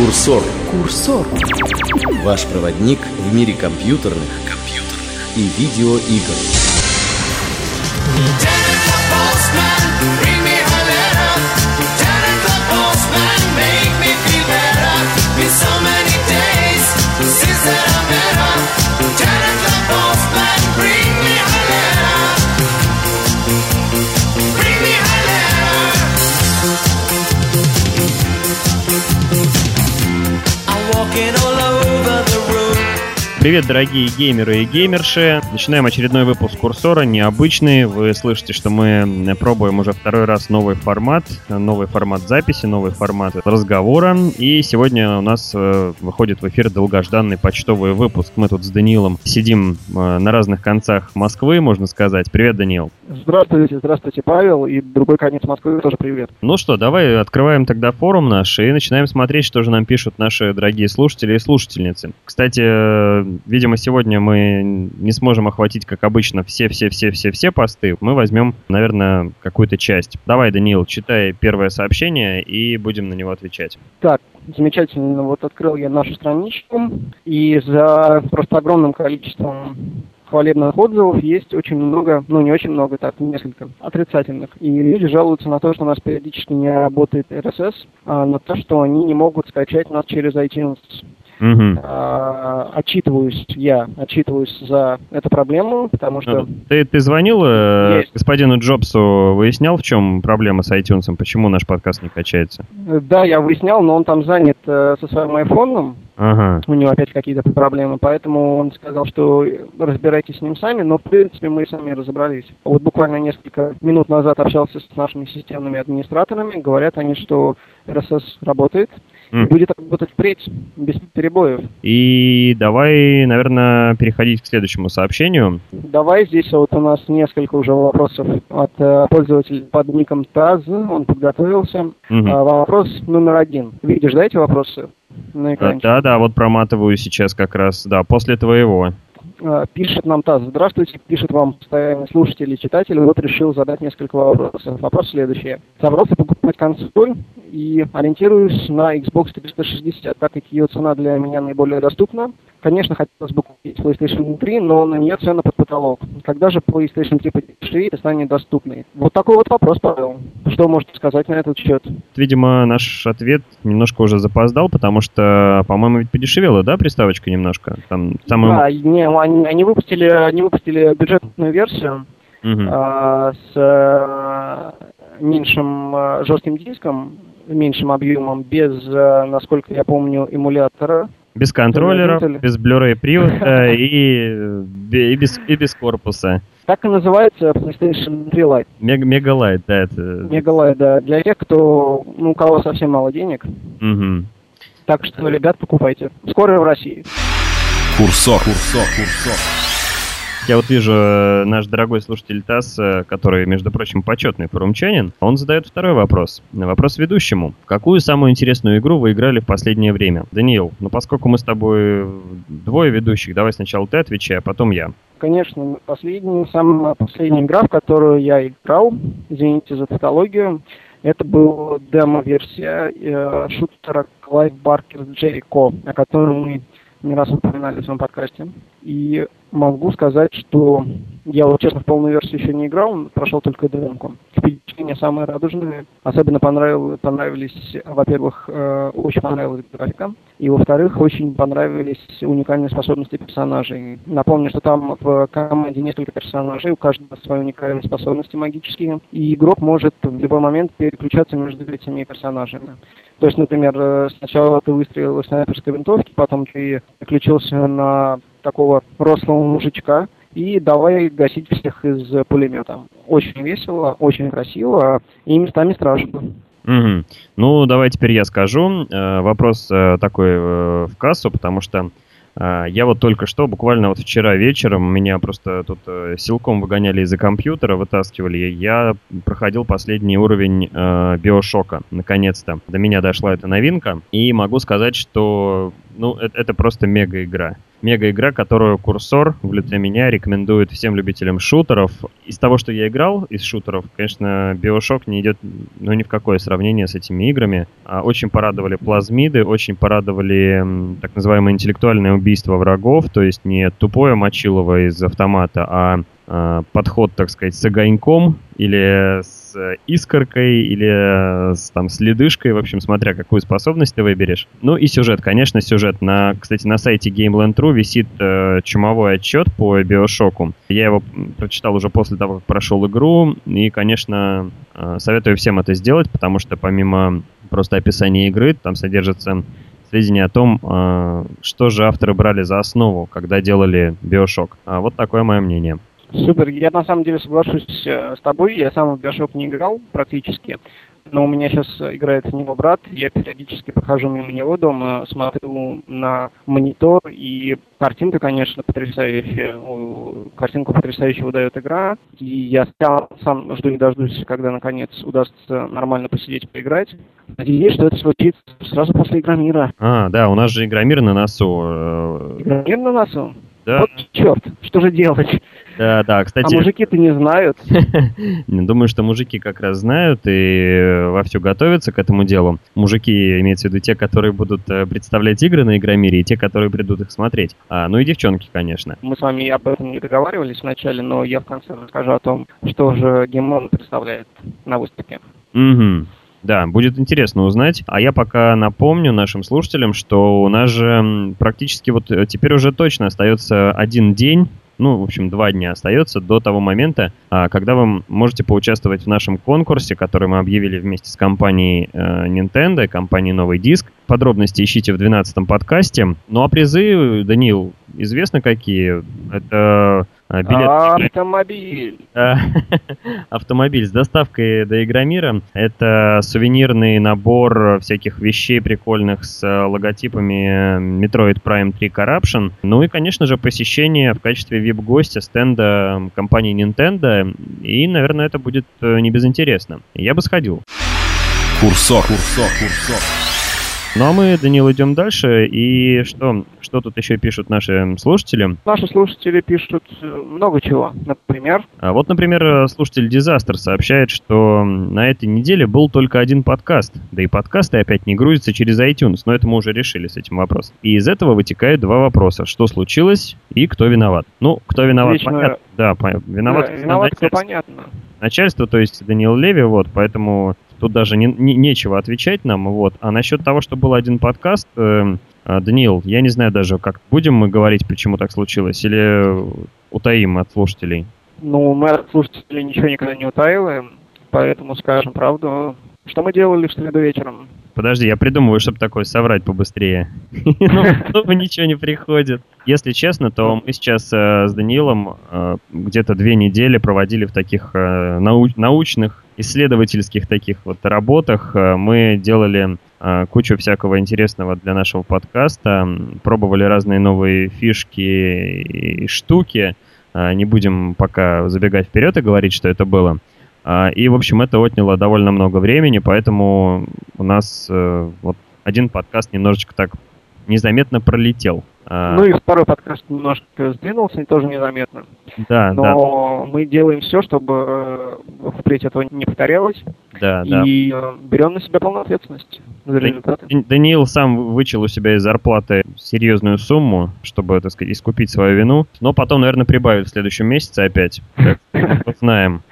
Курсор. Курсор. Ваш проводник в мире компьютерных, компьютерных и видеоигр. Привет, дорогие геймеры и геймерши. Начинаем очередной выпуск Курсора, необычный. Вы слышите, что мы пробуем уже второй раз новый формат, новый формат записи, новый формат разговора. И сегодня у нас э, выходит в эфир долгожданный почтовый выпуск. Мы тут с Даниилом сидим э, на разных концах Москвы, можно сказать. Привет, Даниил. Здравствуйте, здравствуйте, Павел. И другой конец Москвы тоже привет. Ну что, давай открываем тогда форум наш и начинаем смотреть, что же нам пишут наши дорогие слушатели и слушательницы. Кстати, э, видимо, сегодня мы не сможем охватить, как обычно, все-все-все-все-все посты. Мы возьмем, наверное, какую-то часть. Давай, Даниил, читай первое сообщение и будем на него отвечать. Так, замечательно. Вот открыл я нашу страничку, и за просто огромным количеством хвалебных отзывов есть очень много, ну не очень много, так, несколько отрицательных. И люди жалуются на то, что у нас периодически не работает RSS, а на то, что они не могут скачать нас через iTunes. Угу. А, отчитываюсь я, отчитываюсь за эту проблему, потому что... Ты, ты звонил э, господину Джобсу, выяснял, в чем проблема с iTunes, почему наш подкаст не качается? Да, я выяснял, но он там занят э, со своим айфоном, Ага. у него опять какие-то проблемы, поэтому он сказал, что разбирайтесь с ним сами, но в принципе мы сами разобрались. Вот буквально несколько минут назад общался с нашими системными администраторами, говорят они, что RSS работает, и будет работать впредь, без перебоев. И давай, наверное, переходить к следующему сообщению. Давай, здесь вот у нас несколько уже вопросов от э, пользователя под ником Таз, он подготовился. Мгм. А, вопрос номер один. Видишь, да, эти вопросы на экране? Да, да, вот проматываю сейчас как раз, да, после твоего. А, Пишет нам ТАСС. Здравствуйте, пишет вам постоянный слушатель и читатель. Вот решил задать несколько вопросов. Вопрос следующий. Собрался покупать консоль и ориентируюсь на Xbox 360, так как ее цена для меня наиболее доступна. Конечно, хотелось бы купить PlayStation 3, но на нее цена под потолок. Когда же PlayStation 3 подешевеет и станет доступной? Вот такой вот вопрос, Павел. Что можете сказать на этот счет? Видимо, наш ответ немножко уже запоздал, потому что, по-моему, ведь подешевела, да, приставочка немножко? Там самый... Да, не, они, они выпустили, они выпустили бюджетную версию, Мгм. а, с э, меньшим э, жестким диском, меньшим объемом, без, э, насколько я помню, эмулятора. Без контроллеров, Производитель. без Blu-ray привода и, и, без, и без корпуса. Так и называется PlayStation 3 Lite. Мега, мегалайт, да, это... Мегалайт, да, для тех, кто, ну, у кого совсем мало денег. Мгм. Так что, ребят, покупайте. Скоро в России. Курсор. Курсор. Курсор. Я вот вижу э, наш дорогой слушатель ТАСС, э, который, между прочим, почетный форумчанин, он задает второй вопрос. Вопрос ведущему. Какую самую интересную игру вы играли в последнее время? Даниил, ну поскольку мы с тобой двое ведущих, давай сначала ты отвечай, а потом я. Конечно, последняя, самая последняя игра, в которую я играл, извините за тавтологию, это была демо-версия э, шутера Клайв Баркер Джерико, о котором мы не раз упоминали в своем подкасте. И могу сказать, что я вот, честно, в полную версию еще не играл, прошел только демку. Впечатления самые радужные. Особенно понравил- понравились, во-первых, э, очень понравилась графика, и, во-вторых, очень понравились уникальные способности персонажей. Напомню, что там в команде несколько персонажей, у каждого свои уникальные способности магические, и игрок может в любой момент переключаться между этими персонажами. То есть, например, э, сначала ты выстрелил из снайперской винтовки, потом ты переключился на такого рослого мужичка, и давай гасить всех из пулемета. Очень весело, очень красиво и местами страшно. Мгм. Ну, давай теперь я скажу. Э, вопрос э, такой э, в кассу, потому что э, я вот только что, буквально вот вчера вечером, меня просто тут э, силком выгоняли из-за компьютера, вытаскивали. Я проходил последний уровень э, Биошока, наконец-то. До меня дошла эта новинка, и могу сказать, что ну, это, это просто мега игра. мега-игра, которую курсор лице меня рекомендует всем любителям шутеров. Из того, что я играл из шутеров, конечно, Bioshock не идет ну, ни в какое сравнение с этими играми. А, очень порадовали плазмиды, очень порадовали так называемое интеллектуальное убийство врагов, то есть не тупое мочилово из автомата, а Э, подход, так сказать, с огоньком или с искоркой, или с, там, с ледышкой, в общем, смотря какую способность ты выберешь. Ну и сюжет, конечно, сюжет. На, кстати, на сайте GameLand.ru висит э, чумовой отчет по Биошоку. Я его прочитал уже после того, как прошел игру, и, конечно, э, советую всем это сделать, потому что помимо просто описания игры, там содержится сведения о том, э, что же авторы брали за основу, когда делали Биошок. А вот такое мое мнение. Супер. Я на самом деле соглашусь э, с тобой. Я сам в Bioshock не играл практически. Но у меня сейчас играет с него брат. Я периодически прохожу мимо него дома, смотрю на монитор, и картинка, конечно, потрясающая. Картинку потрясающе выдает игра. И я сам жду не дождусь, когда, наконец, удастся нормально посидеть, поиграть. Надеюсь, что это случится сразу после Игромира. А, да, у нас же Игромир на носу. Э, Игромир на носу? Да. Вот черт, что же делать? Да, да, кстати... А мужики-то не знают. Думаю, что мужики как раз знают и вовсю готовятся к этому делу. Мужики, имеется в виду те, которые будут э, представлять игры на Игромире, и те, которые придут их смотреть. А, ну и девчонки, конечно. Мы с вами об этом не договаривались вначале, но я в конце расскажу о том, что же Геймон представляет на выставке. Угу. Да, будет интересно узнать. А я пока напомню нашим слушателям, что у нас же практически вот э, теперь уже точно остается один день ну, в общем, два дня остается до того момента, а, когда вы можете поучаствовать в нашем конкурсе, который мы объявили вместе с компанией э, Nintendo, компанией Новый Диск. Подробности ищите в 12-м подкасте. Ну а призы, Данил, известно какие? Это билет... Автомобиль. Автомобиль с доставкой до Игромира. Это сувенирный набор всяких вещей прикольных с логотипами Metroid Prime 3 Corruption. Ну и, конечно же, посещение в качестве вип-гостя стенда компании Nintendo. И, наверное, это будет э, не безинтересно. Я бы сходил. Курсор. Курсор, курсор. Ну а мы, Данил, идем дальше. И что, что тут еще пишут наши слушатели? Наши слушатели пишут э, много чего. Например? А вот, например, слушатель Дизастер сообщает, что на этой неделе был только один подкаст. Да и подкасты опять не грузятся через iTunes. Но это мы уже решили с этим вопросом. И из этого вытекают два вопроса. Что случилось и кто виноват? Ну, кто виноват, Лично... понятно. Да, виноват, да, виноват кто понятно. Начальство, то есть Даниил Леви, вот, поэтому Тут даже не, не, нечего отвечать нам. Вот. А насчет того, что был один подкаст, э, Даниил, я не знаю даже, как будем мы говорить, почему так случилось, или утаим от слушателей? Ну, мы от слушателей ничего никогда не утаиваем, поэтому скажем правду. Что мы делали в среду вечером? Подожди, я придумываю, чтобы такое соврать побыстрее. Ну, ничего не приходит. Если честно, то мы сейчас э, с Даниилом э, где-то две недели проводили в таких э, научных, исследовательских таких вот работах. Мы делали кучу всякого интересного для нашего подкаста, пробовали разные новые фишки и штуки. Не будем пока забегать вперед и говорить, что это было. А, и, в общем, это отняло довольно много времени, поэтому у нас э, вот один подкаст немножечко так незаметно пролетел. А, ну и второй подкаст немножко сдвинулся, тоже незаметно. Да, Но да. мы делаем все, чтобы э, впредь этого не повторялось. Да, и да. Э, берем на себя полную ответственность за результаты. Даниил сам вычел у себя из зарплаты серьезную сумму, чтобы, так сказать, искупить свою вину. Но потом, наверное, прибавит в следующем месяце опять. Как мы знаем.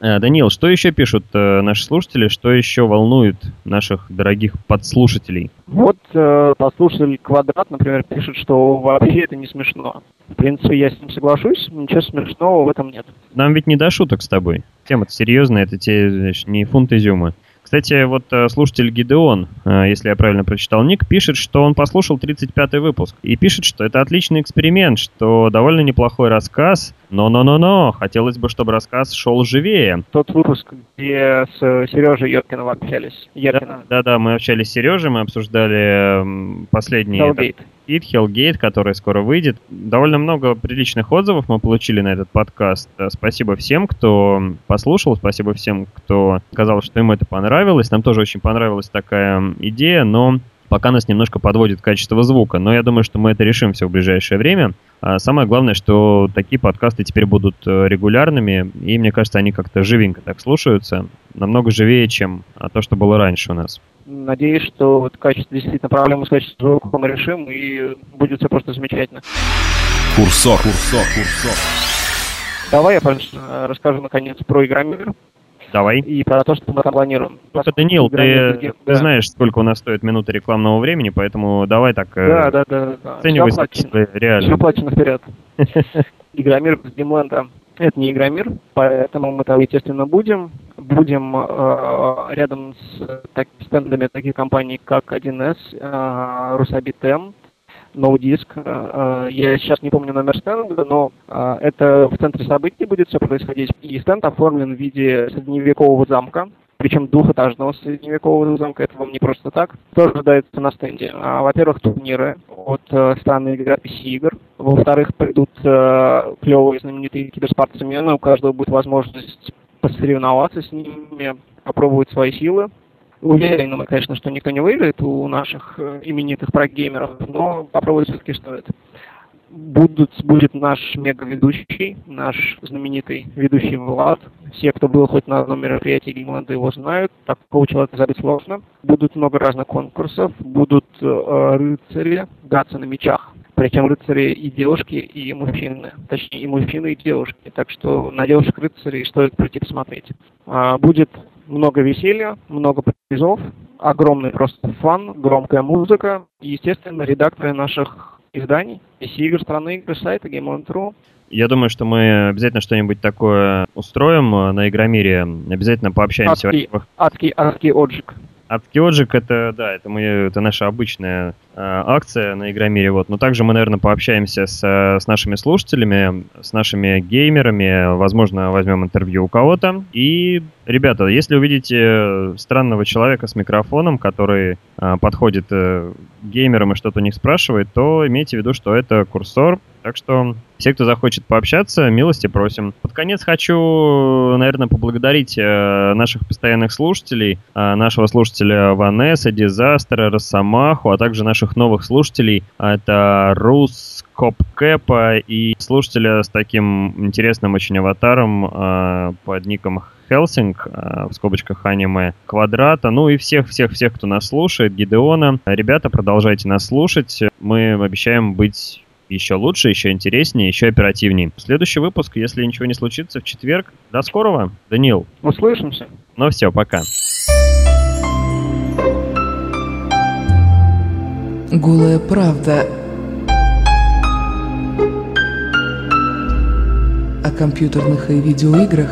Э, Даниил, что еще пишут э, наши слушатели, что еще волнует наших дорогих подслушателей? Вот э, послушатель Квадрат, например, пишет, что вообще это не смешно. В принципе, я с ним соглашусь, ничего смешного в этом нет. Нам ведь не до шуток с тобой. Тема-то серьезная, это те, значит, не фунт изюма. Кстати, вот э, слушатель Гидеон, если я правильно прочитал ник, пишет, что он послушал 35-й выпуск. И пишет, что это отличный эксперимент, что довольно неплохой рассказ, но-но-но-но, хотелось бы, чтобы рассказ шел живее. Тот выпуск, где с Сережей Йоркиным общались. Да-да, мы общались с Сережей, мы обсуждали последний этот, хит Hellgate, который скоро выйдет. Довольно много приличных отзывов мы получили на этот подкаст. Спасибо всем, кто послушал, спасибо всем, кто сказал, что ему это понравилось. Нам тоже очень понравилась такая идея, но пока нас немножко подводит качество звука. Но я думаю, что мы это решим все в ближайшее время. А самое главное, что такие подкасты теперь будут э, регулярными, и мне кажется, они как-то живенько так слушаются, намного живее, чем а, то, что было раньше у нас. Надеюсь, что вот качество действительно проблему с качеством звука мы решим, и будет все просто замечательно. Курсор, курсор, курсор. Давай я расскажу наконец про Игромир. Давай. И про то, что мы там планируем. Просто, Данил, ты, ты да. знаешь, сколько у нас стоит минута рекламного времени, поэтому давай так э, да, да, да, да. оценивай смыслы реально. Все оплачено вперед. Игромир с Димленда это не Игромир, поэтому мы там, естественно, будем. Будем э, рядом с так, стендами таких компаний, как 1С, э, Русабит М, No Disk. Э, я сейчас не помню номер стенда, но э, это в центре событий будет все происходить. И стенд оформлен в виде средневекового замка, причем двухэтажного средневекового замка, это вам не просто так, тоже ожидается на стенде. А, во-первых, турниры от э, страны игрописи игр. Во-вторых, придут э, клевые знаменитые киберспортсмены, у каждого будет возможность посоревноваться с ними, попробовать свои силы. Уверен, мы, конечно, что никто не выиграет у наших э, именитых прогеймеров, но попробовать все-таки стоит. Будут, будет наш мега-ведущий, наш знаменитый ведущий Влад. Все, кто был хоть на одном мероприятии Геймленда, его знают. Такого человека забить сложно. Будут много разных конкурсов. Будут э, рыцари гаться на мечах. Причем рыцари и девушки, и мужчины. Точнее, и мужчины, и девушки. Так что на девушек рыцарей стоит прийти посмотреть. А, будет много веселья, много призов, огромный просто фан, громкая музыка и, естественно, редакторы наших изданий, игр страны игры сайта Game.ru. Я думаю, что мы обязательно что-нибудь такое устроим э, на Игромире. Обязательно пообщаемся. Адский, адский, адский отжиг. Адский отжиг это, да, это, мы, это наша обычная акция на Игромире. Вот. Но также мы, наверное, пообщаемся с, с нашими слушателями, с нашими геймерами. Возможно, возьмем интервью у кого-то. И, ребята, если увидите странного человека с микрофоном, который а, подходит к геймерам и что-то у них спрашивает, то имейте в виду, что это курсор. Так что все, кто захочет пообщаться, милости просим. Под конец хочу, наверное, поблагодарить э, наших постоянных слушателей, э, нашего слушателя Ванесса, Дизастера, Росомаху, а также наших наших новых слушателей. Это Рус Копкэпа и слушателя с таким интересным очень аватаром э, под ником Хелсинг, э, в скобочках аниме, Квадрата, ну и всех-всех-всех, кто нас слушает, Гидеона. Ребята, продолжайте нас слушать. Мы обещаем быть еще лучше, еще интереснее, еще оперативнее. Следующий выпуск, если ничего не случится, в четверг. До скорого, Данил. Услышимся. Ну все, пока. Голая правда о компьютерных и видеоиграх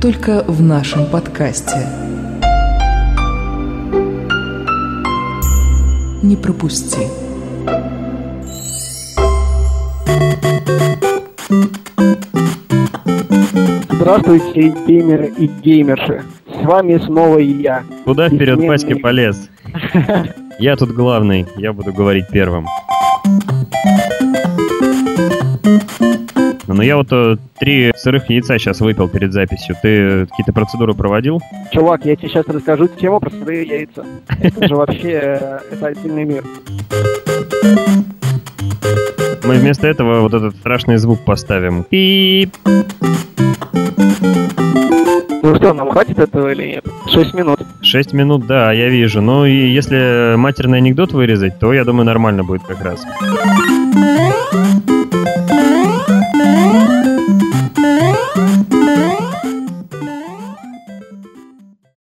только в нашем подкасте. Не пропусти. Здравствуйте, геймеры и геймерши. С вами снова я. Куда вперед Бессменный... Паськи полез? Я тут главный, я буду говорить первым. Ну, я вот э, три сырых яйца сейчас выпил перед записью. Ты какие-то процедуры проводил? Чувак, я тебе сейчас расскажу тему про сырые яйца. Это же вообще э, это отдельный мир. Мы вместо этого вот этот страшный звук поставим. Пип. Ну что, нам хватит этого или нет? Шесть минут. Шесть минут, да, я вижу. Ну и если матерный анекдот вырезать, то я думаю нормально будет как раз.